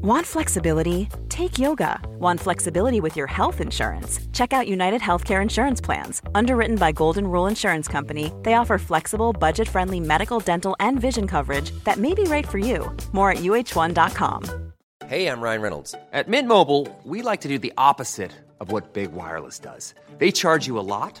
Want flexibility? Take yoga. Want flexibility with your health insurance? Check out United Healthcare Insurance Plans. Underwritten by Golden Rule Insurance Company, they offer flexible, budget friendly medical, dental, and vision coverage that may be right for you. More at uh1.com. Hey, I'm Ryan Reynolds. At Mint Mobile, we like to do the opposite of what Big Wireless does. They charge you a lot,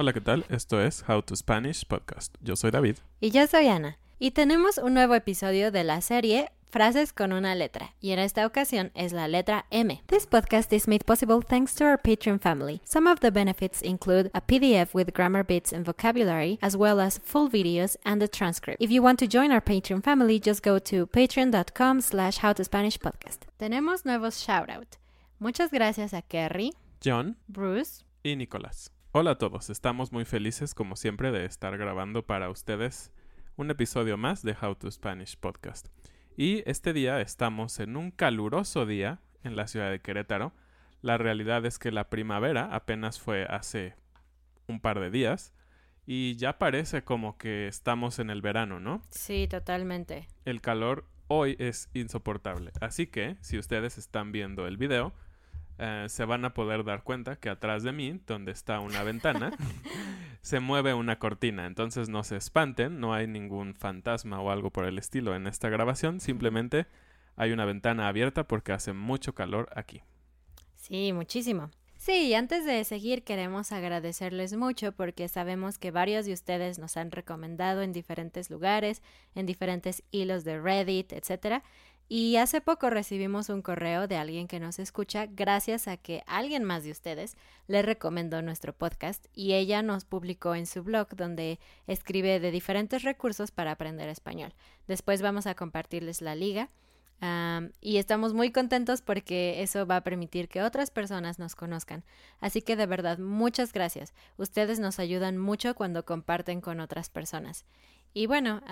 Hola, ¿qué tal? Esto es How to Spanish Podcast. Yo soy David. Y yo soy Ana. Y tenemos un nuevo episodio de la serie Frases con una letra, y en esta ocasión es la letra M. This podcast is made possible thanks to our Patreon family. Some of the benefits include a PDF with grammar bits and vocabulary, as well as full videos and a transcript. If you want to join our Patreon family, just go to patreon.com slash howtospanishpodcast. Tenemos nuevos shoutout. Muchas gracias a Kerry, John Bruce, y Nicolás. Hola a todos, estamos muy felices como siempre de estar grabando para ustedes un episodio más de How to Spanish Podcast. Y este día estamos en un caluroso día en la ciudad de Querétaro. La realidad es que la primavera apenas fue hace un par de días y ya parece como que estamos en el verano, ¿no? Sí, totalmente. El calor hoy es insoportable. Así que, si ustedes están viendo el video, eh, se van a poder dar cuenta que atrás de mí, donde está una ventana, se mueve una cortina. Entonces no se espanten, no hay ningún fantasma o algo por el estilo en esta grabación. Simplemente hay una ventana abierta porque hace mucho calor aquí. Sí, muchísimo. Sí, antes de seguir queremos agradecerles mucho porque sabemos que varios de ustedes nos han recomendado en diferentes lugares, en diferentes hilos de Reddit, etcétera. Y hace poco recibimos un correo de alguien que nos escucha gracias a que alguien más de ustedes le recomendó nuestro podcast y ella nos publicó en su blog donde escribe de diferentes recursos para aprender español. Después vamos a compartirles la liga. y estamos muy contentos porque eso va a permitir que otras personas nos conozcan. Así que de verdad, muchas gracias. Ustedes nos ayudan mucho cuando comparten con otras personas. Y bueno,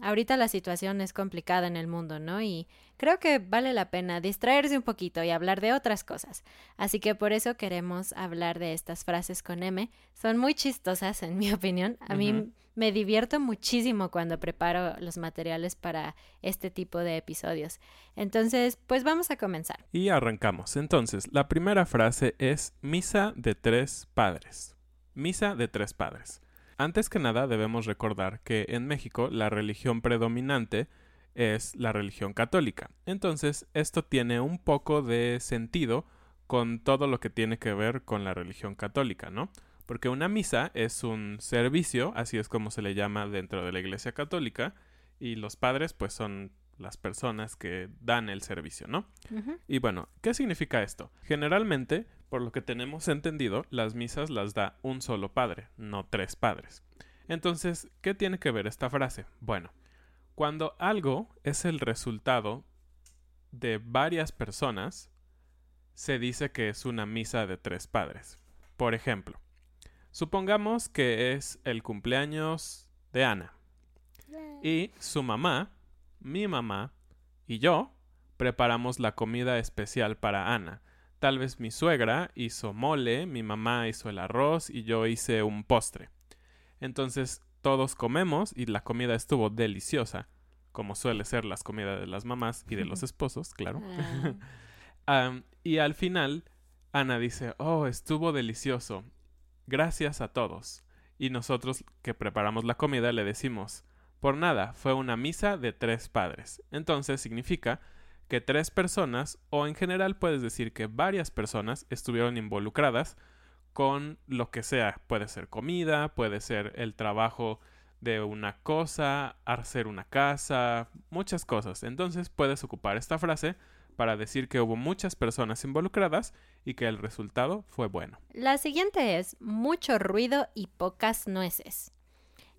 ahorita la situación es complicada en el mundo, ¿no? Y creo que vale la pena distraerse un poquito y hablar de otras cosas. Así que por eso queremos hablar de estas frases con M. Son muy chistosas, en mi opinión. A mí me divierto muchísimo cuando preparo los materiales para este tipo de episodios. Entonces, pues vamos a comenzar. Y arrancamos. Entonces, la primera frase es misa de tres padres. Misa de tres padres. Antes que nada debemos recordar que en México la religión predominante es la religión católica. Entonces esto tiene un poco de sentido con todo lo que tiene que ver con la religión católica, ¿no? Porque una misa es un servicio, así es como se le llama dentro de la Iglesia Católica, y los padres pues son las personas que dan el servicio, ¿no? Y bueno, ¿qué significa esto? Generalmente por lo que tenemos entendido, las misas las da un solo padre, no tres padres. Entonces, ¿qué tiene que ver esta frase? Bueno, cuando algo es el resultado de varias personas, se dice que es una misa de tres padres. Por ejemplo, supongamos que es el cumpleaños de Ana. Y su mamá, mi mamá y yo preparamos la comida especial para Ana Tal vez mi suegra hizo mole, mi mamá hizo el arroz y yo hice un postre. Entonces todos comemos y la comida estuvo deliciosa, como suele ser las comidas de las mamás y de los esposos, claro. Ah. y al final Ana dice, oh, estuvo delicioso. Gracias a todos. Y nosotros que preparamos la comida le decimos, por nada, fue una misa de tres padres. Entonces significa que tres personas, o en general puedes decir que varias personas estuvieron involucradas con lo que sea. Puede ser comida, puede ser el trabajo de una cosa, hacer una casa, muchas cosas. Entonces puedes ocupar esta frase para decir que hubo muchas personas involucradas y que el resultado fue bueno. La siguiente es mucho ruido y pocas nueces.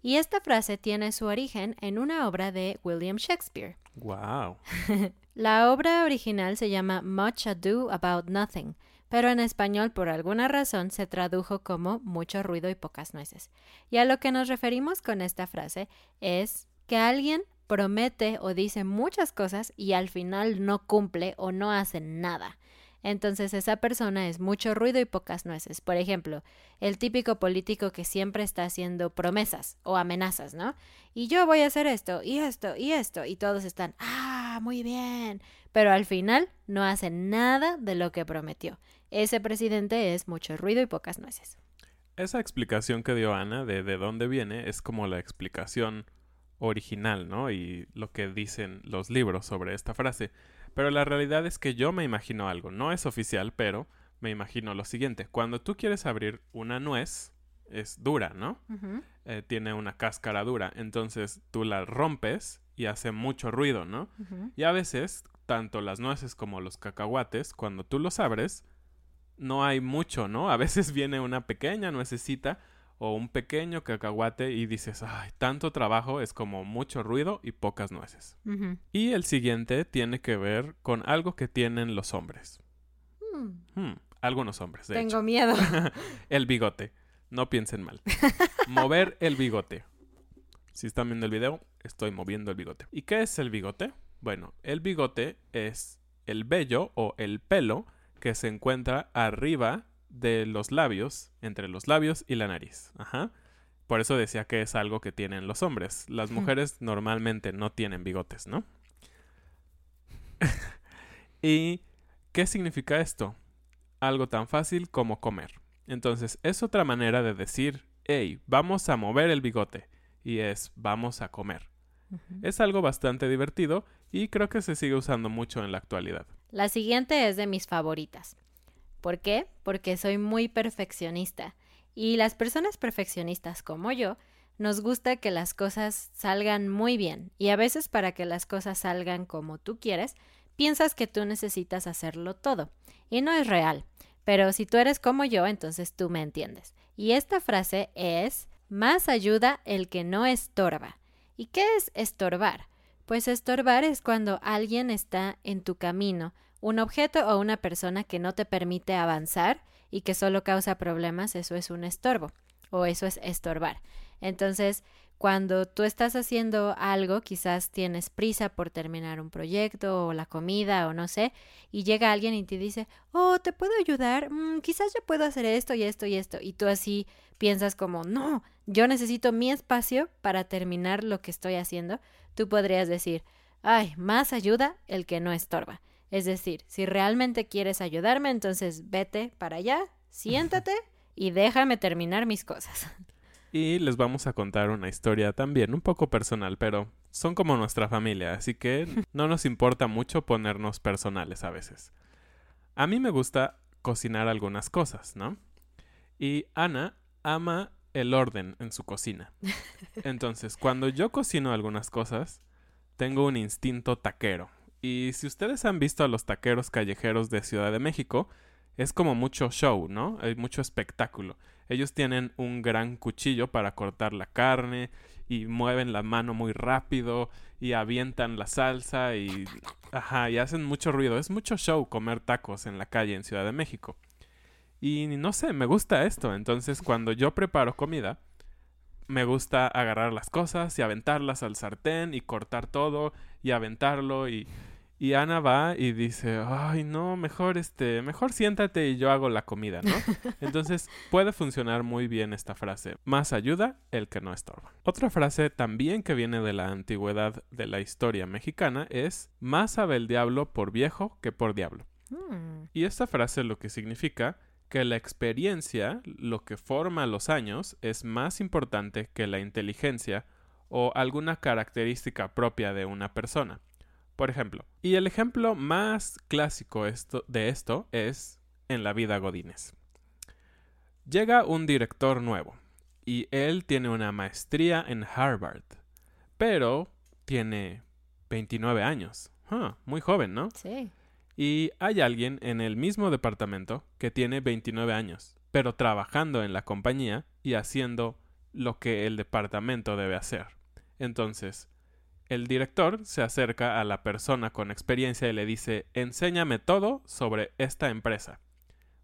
Y esta frase tiene su origen en una obra de William Shakespeare. Wow. La obra original se llama Much Ado About Nothing, pero en español por alguna razón se tradujo como mucho ruido y pocas nueces. Y a lo que nos referimos con esta frase es que alguien promete o dice muchas cosas y al final no cumple o no hace nada. Entonces esa persona es mucho ruido y pocas nueces. Por ejemplo, el típico político que siempre está haciendo promesas o amenazas, ¿no? Y yo voy a hacer esto y esto y esto y todos están, ah, muy bien, pero al final no hace nada de lo que prometió. Ese presidente es mucho ruido y pocas nueces. Esa explicación que dio Ana de de dónde viene es como la explicación original, ¿no? Y lo que dicen los libros sobre esta frase. Pero la realidad es que yo me imagino algo. No es oficial, pero me imagino lo siguiente. Cuando tú quieres abrir una nuez, es dura, ¿no? Eh, tiene una cáscara dura. Entonces tú la rompes y hace mucho ruido, ¿no? Y a veces, tanto las nueces como los cacahuates, cuando tú los abres, no hay mucho, ¿no? A veces viene una pequeña nuececita o un pequeño cacahuate y dices, ay, tanto trabajo es como mucho ruido y pocas nueces. Y el siguiente tiene que ver con algo que tienen los hombres. Hmm. Hmm, algunos hombres, de Tengo miedo. el bigote. No piensen mal. Mover el bigote. Si están viendo el video, estoy moviendo el bigote. ¿Y qué es el bigote? Bueno, el bigote es el vello o el pelo que se encuentra arriba de los labios, entre los labios y la nariz. Ajá. Por eso decía que es algo que tienen los hombres. Las mujeres normalmente no tienen bigotes, ¿no? ¿Y qué significa esto? Algo tan fácil como comer. Entonces, es otra manera de decir, hey, vamos a mover el bigote. Y es, vamos a comer. Es algo bastante divertido y creo que se sigue usando mucho en la actualidad. La siguiente es de mis favoritas. ¿Por qué? Porque soy muy perfeccionista. Y las personas perfeccionistas como yo, nos gusta que las cosas salgan muy bien. Y a veces para que las cosas salgan como tú quieres, piensas que tú necesitas hacerlo todo. Y no es real. Pero si tú eres como yo, entonces tú me entiendes. Y esta frase es, más ayuda el que no estorba. ¿Y qué es estorbar? Pues estorbar es cuando alguien está en tu camino un objeto o una persona que no te permite avanzar y que solo causa problemas, eso es un estorbo o eso es estorbar. Entonces, cuando tú estás haciendo algo, quizás tienes prisa por terminar un proyecto o la comida o no sé, y llega alguien y te dice, oh, ¿te puedo ayudar? Mm, quizás yo puedo hacer esto y esto y esto. Y tú así piensas como, no, yo necesito mi espacio para terminar lo que estoy haciendo. Tú podrías decir, ay, más ayuda el que no estorba. Es decir, si realmente quieres ayudarme, entonces vete para allá, siéntate y déjame terminar mis cosas. Y les vamos a contar una historia también, un poco personal, pero son como nuestra familia, así que no nos importa mucho ponernos personales a veces. A mí me gusta cocinar algunas cosas, ¿no? Y Ana ama el orden en su cocina. Entonces, cuando yo cocino algunas cosas, tengo un instinto taquero. Y si ustedes han visto a los taqueros callejeros de Ciudad de México, es como mucho show, ¿no? Hay mucho espectáculo. Ellos tienen un gran cuchillo para cortar la carne y mueven la mano muy rápido y avientan la salsa y ajá, y hacen mucho ruido. Es mucho show comer tacos en la calle en Ciudad de México. Y no sé, me gusta esto. Entonces, cuando yo preparo comida, me gusta agarrar las cosas y aventarlas al sartén y cortar todo y aventarlo y y Ana va y dice, ay, no, mejor este, mejor siéntate y yo hago la comida, ¿no? Entonces puede funcionar muy bien esta frase. Más ayuda el que no estorba. Otra frase también que viene de la antigüedad de la historia mexicana es, más sabe el diablo por viejo que por diablo. Hmm. Y esta frase lo que significa que la experiencia, lo que forma los años, es más importante que la inteligencia o alguna característica propia de una persona. Por ejemplo, y el ejemplo más clásico de esto es en la vida Godínez. Llega un director nuevo y él tiene una maestría en Harvard, pero tiene 29 años. Ah, muy joven, ¿no? Sí. Y hay alguien en el mismo departamento que tiene 29 años, pero trabajando en la compañía y haciendo lo que el departamento debe hacer. Entonces, el director se acerca a la persona con experiencia y le dice, enséñame todo sobre esta empresa.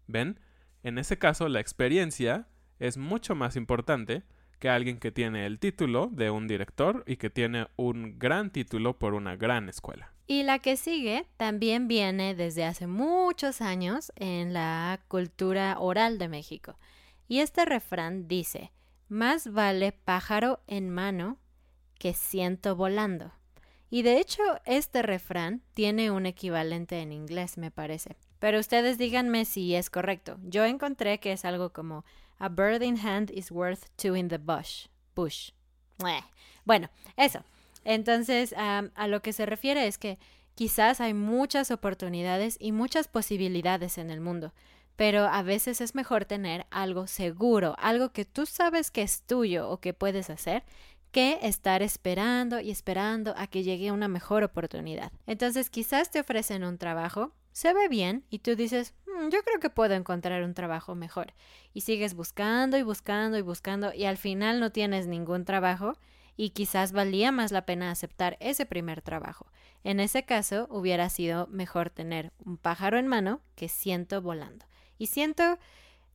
¿Ven? En ese caso, la experiencia es mucho más importante que alguien que tiene el título de un director y que tiene un gran título por una gran escuela. Y la que sigue también viene desde hace muchos años en la cultura oral de México. Y este refrán dice, más vale pájaro en mano que ciento volando. Y de hecho, este refrán tiene un equivalente en inglés, me parece. Pero ustedes díganme si es correcto. Yo encontré que es algo como A bird in hand is worth two in the bush. Bush. Bueno, eso. Entonces, a lo que se refiere es que quizás hay muchas oportunidades y muchas posibilidades en el mundo, pero a veces es mejor tener algo seguro, algo que tú sabes que es tuyo o que puedes hacer, que estar esperando y esperando a que llegue una mejor oportunidad. Entonces quizás te ofrecen un trabajo, se ve bien y tú dices, mm, yo creo que puedo encontrar un trabajo mejor. Y sigues buscando y buscando y buscando y al final no tienes ningún trabajo y quizás valía más la pena aceptar ese primer trabajo. En ese caso hubiera sido mejor tener un pájaro en mano que ciento volando. Y ciento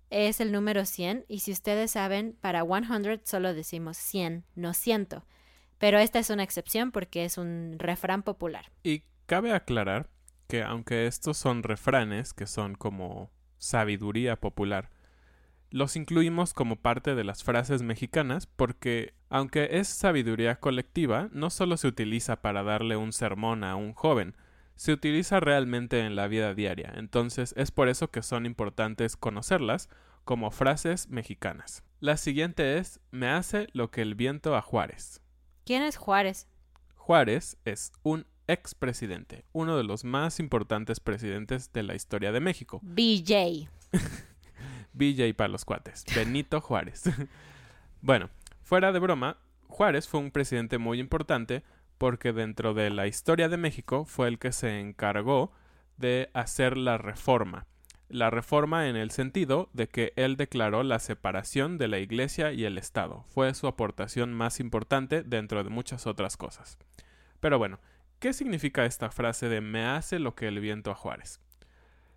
es el número 100 y si ustedes saben, para 100 solo decimos 100, no ciento. Pero esta es una excepción porque es un refrán popular. Y cabe aclarar que aunque estos son refranes que son como sabiduría popular, los incluimos como parte de las frases mexicanas porque, aunque es sabiduría colectiva, no solo se utiliza para darle un sermón a un joven, se utiliza realmente en la vida diaria, entonces es por eso que son importantes conocerlas como frases mexicanas. La siguiente es Me hace lo que el viento a Juárez. ¿Quién es Juárez? Juárez es un expresidente, uno de los más importantes presidentes de la historia de México. BJ. BJ para los cuates, Benito Juárez. bueno, fuera de broma, Juárez fue un presidente muy importante porque dentro de la historia de México fue el que se encargó de hacer la reforma. La reforma en el sentido de que él declaró la separación de la Iglesia y el Estado. Fue su aportación más importante dentro de muchas otras cosas. Pero bueno, ¿qué significa esta frase de me hace lo que el viento a Juárez?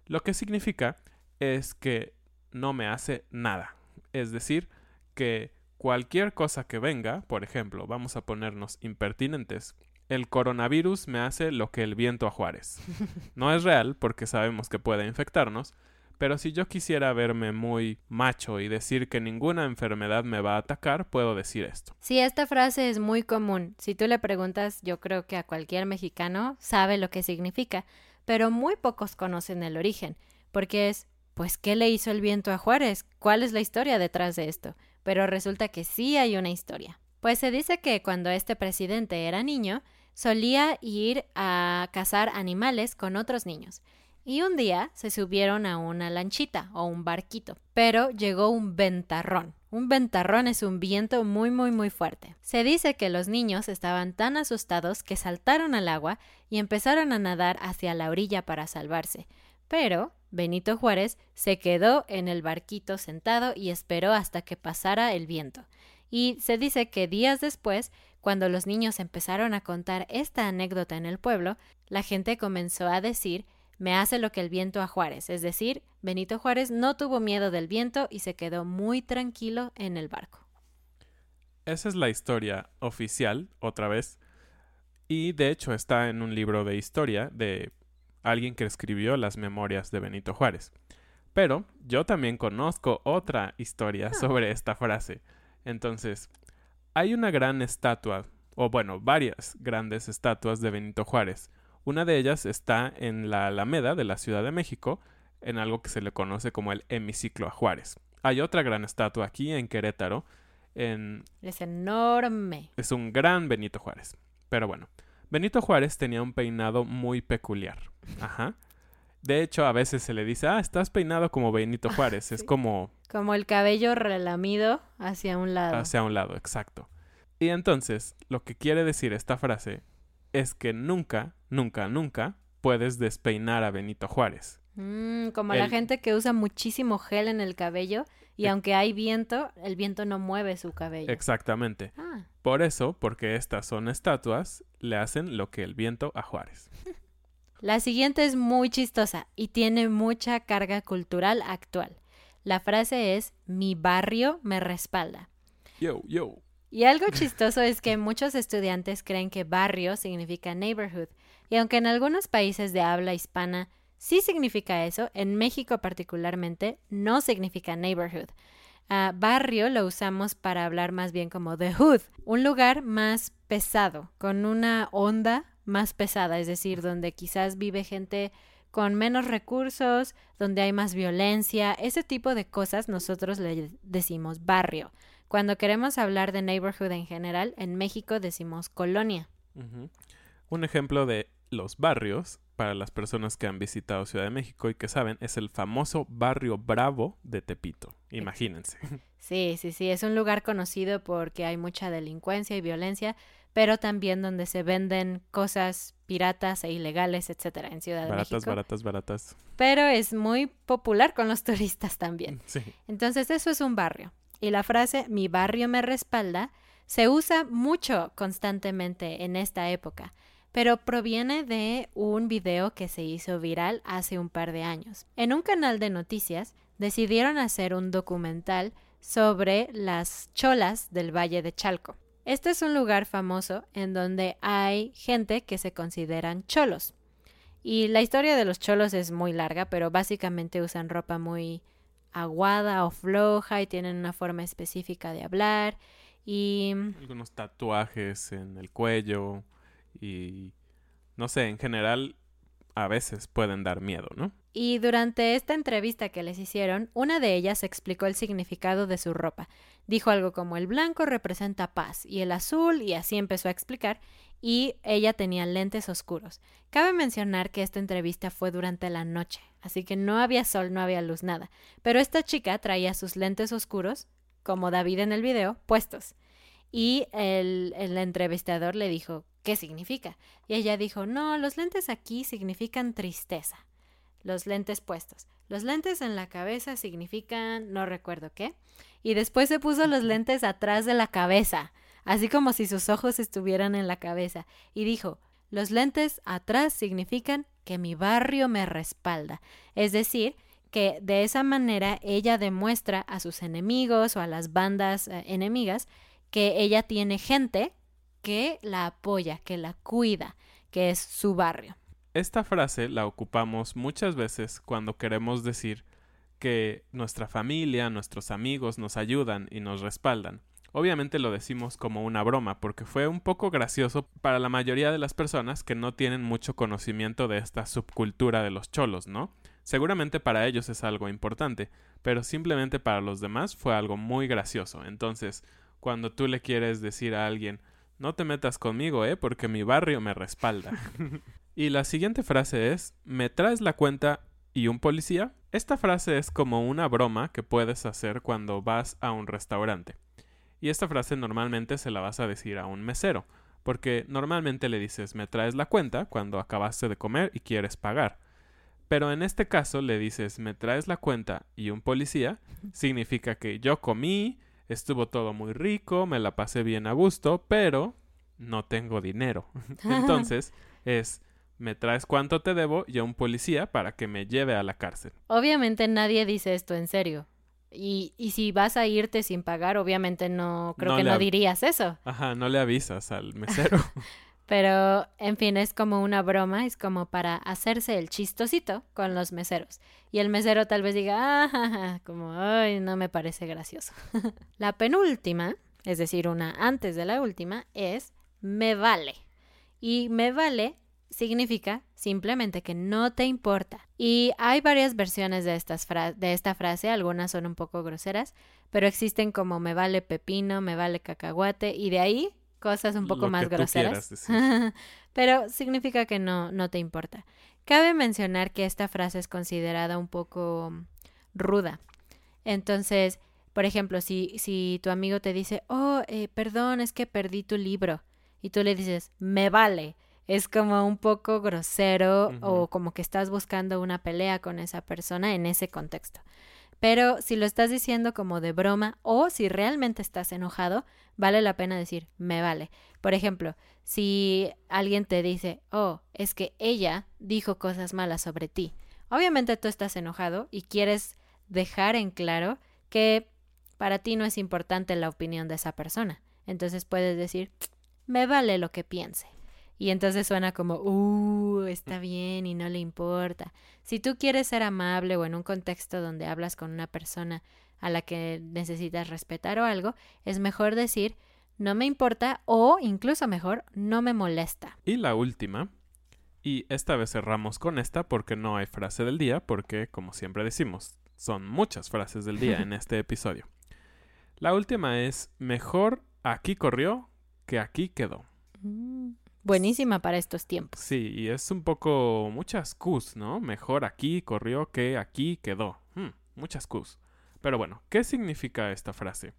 Lo que significa es que no me hace nada. Es decir, que cualquier cosa que venga, por ejemplo, vamos a ponernos impertinentes, el coronavirus me hace lo que el viento a Juárez. No es real porque sabemos que puede infectarnos, pero si yo quisiera verme muy macho y decir que ninguna enfermedad me va a atacar, puedo decir esto. Sí, esta frase es muy común. Si tú le preguntas, yo creo que a cualquier mexicano sabe lo que significa, pero muy pocos conocen el origen, porque es, pues, ¿qué le hizo el viento a Juárez? ¿Cuál es la historia detrás de esto? Pero resulta que sí hay una historia. Pues se dice que cuando este presidente era niño, solía ir a cazar animales con otros niños. Y un día se subieron a una lanchita o un barquito, pero llegó un ventarrón. Un ventarrón es un viento muy muy muy fuerte. Se dice que los niños estaban tan asustados que saltaron al agua y empezaron a nadar hacia la orilla para salvarse. Pero Benito Juárez se quedó en el barquito sentado y esperó hasta que pasara el viento. Y se dice que días después cuando los niños empezaron a contar esta anécdota en el pueblo, la gente comenzó a decir me hace lo que el viento a Juárez, es decir, Benito Juárez no tuvo miedo del viento y se quedó muy tranquilo en el barco. Esa es la historia oficial, otra vez, y de hecho está en un libro de historia de alguien que escribió las memorias de Benito Juárez. Pero yo también conozco otra historia ah. sobre esta frase. Entonces, hay una gran estatua, o bueno, varias grandes estatuas de Benito Juárez. Una de ellas está en la Alameda de la Ciudad de México, en algo que se le conoce como el hemiciclo a Juárez. Hay otra gran estatua aquí en Querétaro. En... Es enorme. Es un gran Benito Juárez. Pero bueno, Benito Juárez tenía un peinado muy peculiar. Ajá. De hecho, a veces se le dice, ah, estás peinado como Benito Juárez. Es como... Como el cabello relamido hacia un lado. Hacia un lado, exacto. Y entonces, lo que quiere decir esta frase es que nunca, nunca, nunca puedes despeinar a Benito Juárez. Mm, como la gente que usa muchísimo gel en el cabello y aunque hay viento, el viento no mueve su cabello. Exactamente. Ah. Por eso, porque estas son estatuas, le hacen lo que el viento a Juárez. La siguiente es muy chistosa y tiene mucha carga cultural actual. La frase es mi barrio me respalda. Yo, yo. Y algo chistoso es que muchos estudiantes creen que barrio significa neighborhood, y aunque en algunos países de habla hispana sí significa eso, en México particularmente no significa neighborhood. Ah, barrio lo usamos para hablar más bien como the hood, un lugar más pesado, con una onda más pesada, es decir, donde quizás vive gente con menos recursos, donde hay más violencia, ese tipo de cosas nosotros le decimos barrio. Cuando queremos hablar de neighborhood en general, en México decimos colonia. Un ejemplo de los barrios, para las personas que han visitado Ciudad de México y que saben, es el famoso barrio Bravo de Tepito. Imagínense. Sí, sí, sí, es un lugar conocido porque hay mucha delincuencia y violencia, pero también donde se venden cosas piratas e ilegales, etcétera, en Ciudad de México. Baratas, baratas, baratas. Pero es muy popular con los turistas también. Sí. Entonces, eso es un barrio. Y la frase mi barrio me respalda se usa mucho constantemente en esta época, pero proviene de un video que se hizo viral hace un par de años. En un canal de noticias decidieron hacer un documental sobre las cholas del Valle de Chalco. Este es un lugar famoso en donde hay gente que se consideran cholos. Y la historia de los cholos es muy larga, pero básicamente usan ropa muy aguada o floja y tienen una forma específica de hablar y algunos tatuajes en el cuello y no sé, en general a veces pueden dar miedo, ¿no? Y durante esta entrevista que les hicieron, una de ellas explicó el significado de su ropa. Dijo algo como el blanco representa paz y el azul y así empezó a explicar y ella tenía lentes oscuros. Cabe mencionar que esta entrevista fue durante la noche, así que no había sol, no había luz, nada. Pero esta chica traía sus lentes oscuros, como David en el video, puestos. Y el, el entrevistador le dijo, ¿qué significa? Y ella dijo, no, los lentes aquí significan tristeza. Los lentes puestos. Los lentes en la cabeza significan no recuerdo qué. Y después se puso los lentes atrás de la cabeza así como si sus ojos estuvieran en la cabeza, y dijo, los lentes atrás significan que mi barrio me respalda, es decir, que de esa manera ella demuestra a sus enemigos o a las bandas eh, enemigas que ella tiene gente que la apoya, que la cuida, que es su barrio. Esta frase la ocupamos muchas veces cuando queremos decir que nuestra familia, nuestros amigos nos ayudan y nos respaldan. Obviamente lo decimos como una broma, porque fue un poco gracioso para la mayoría de las personas que no tienen mucho conocimiento de esta subcultura de los cholos, ¿no? Seguramente para ellos es algo importante, pero simplemente para los demás fue algo muy gracioso. Entonces, cuando tú le quieres decir a alguien, no te metas conmigo, ¿eh? Porque mi barrio me respalda. y la siguiente frase es, ¿me traes la cuenta y un policía? Esta frase es como una broma que puedes hacer cuando vas a un restaurante. Y esta frase normalmente se la vas a decir a un mesero, porque normalmente le dices me traes la cuenta cuando acabaste de comer y quieres pagar. Pero en este caso le dices me traes la cuenta y un policía, significa que yo comí, estuvo todo muy rico, me la pasé bien a gusto, pero no tengo dinero. Entonces es me traes cuánto te debo y a un policía para que me lleve a la cárcel. Obviamente nadie dice esto en serio. Y, y si vas a irte sin pagar, obviamente no, creo que no dirías eso. Ajá, no le avisas al mesero. Pero, en fin, es como una broma, es como para hacerse el chistosito con los meseros. Y el mesero tal vez diga, ah, como, ay, no me parece gracioso. la penúltima, es decir, una antes de la última, es me vale. Y me vale significa simplemente que no te importa. Y hay varias versiones de, estas de esta frase, algunas son un poco groseras, pero existen como me vale pepino, me vale cacahuate y de ahí cosas un poco más groseras. pero significa que no, no te importa. Cabe mencionar que esta frase es considerada un poco ruda. Entonces, por ejemplo, si, si tu amigo te dice, oh, eh, perdón, es que perdí tu libro, y tú le dices, me vale, es como un poco grosero o como que estás buscando una pelea con esa persona en ese contexto. Pero si lo estás diciendo como de broma o si realmente estás enojado, vale la pena decir, me vale. Por ejemplo, si alguien te dice, oh, es que ella dijo cosas malas sobre ti. Obviamente tú estás enojado y quieres dejar en claro que para ti no es importante la opinión de esa persona. Entonces puedes decir, me vale lo que piense. Y entonces suena como, uh, está bien y no le importa. Si tú quieres ser amable o en un contexto donde hablas con una persona a la que necesitas respetar o algo, es mejor decir, no me importa o incluso mejor, no me molesta. Y la última, y esta vez cerramos con esta porque no hay frase del día, porque como siempre decimos, son muchas frases del día en este episodio. La última es, mejor aquí corrió que aquí quedó. Mm, buenísima para estos tiempos. Sí, y es un poco muchas cus, ¿no? Mejor aquí corrió que aquí quedó. Hmm, muchas cus. Pero bueno, ¿qué significa esta frase?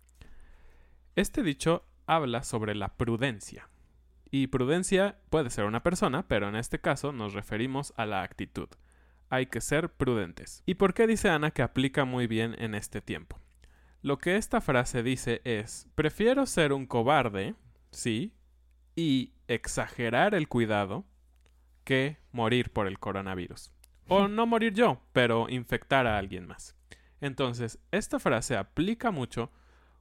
Este dicho habla sobre la prudencia. Y prudencia puede ser una persona, pero en este caso nos referimos a la actitud hay que ser prudentes. ¿Y por qué dice Ana que aplica muy bien en este tiempo? Lo que esta frase dice es, prefiero ser un cobarde, sí, y exagerar el cuidado que morir por el coronavirus. O no morir yo, pero infectar a alguien más. Entonces, esta frase aplica mucho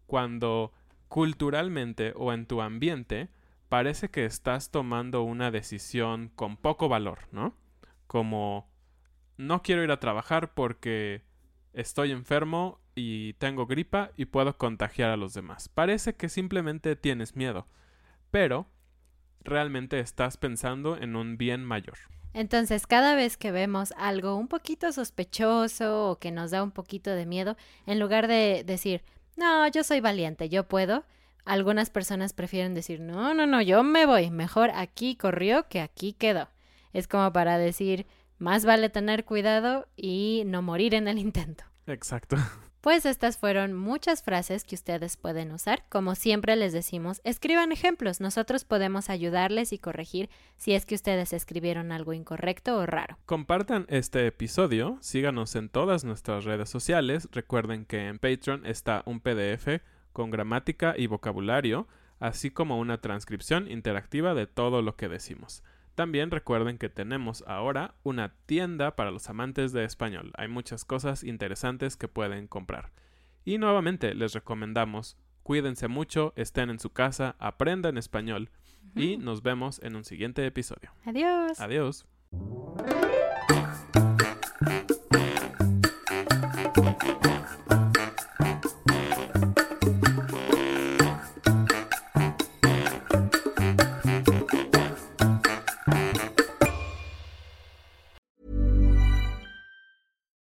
cuando culturalmente o en tu ambiente parece que estás tomando una decisión con poco valor, ¿no? Como no quiero ir a trabajar porque estoy enfermo y tengo gripa y puedo contagiar a los demás. Parece que simplemente tienes miedo, pero realmente estás pensando en un bien mayor. Entonces, cada vez que vemos algo un poquito sospechoso o que nos da un poquito de miedo, en lugar de decir, no, yo soy valiente, yo puedo, algunas personas prefieren decir, no, no, no, yo me voy, mejor aquí corrió que aquí quedó. Es como para decir, más vale tener cuidado y no morir en el intento. Exacto. Pues estas fueron muchas frases que ustedes pueden usar. Como siempre les decimos, escriban ejemplos. Nosotros podemos ayudarles y corregir si es que ustedes escribieron algo incorrecto o raro. Compartan este episodio, síganos en todas nuestras redes sociales. Recuerden que en Patreon está un PDF con gramática y vocabulario, así como una transcripción interactiva de todo lo que decimos. También recuerden que tenemos ahora una tienda para los amantes de español. Hay muchas cosas interesantes que pueden comprar. Y nuevamente les recomendamos, cuídense mucho, estén en su casa, aprendan español y nos vemos en un siguiente episodio. Adiós. Adiós.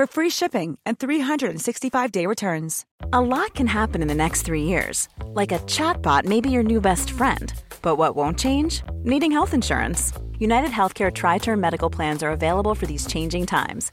for free shipping and 365-day returns. A lot can happen in the next three years. Like a chatbot may be your new best friend. But what won't change? Needing health insurance. United Healthcare Tri-Term Medical Plans are available for these changing times.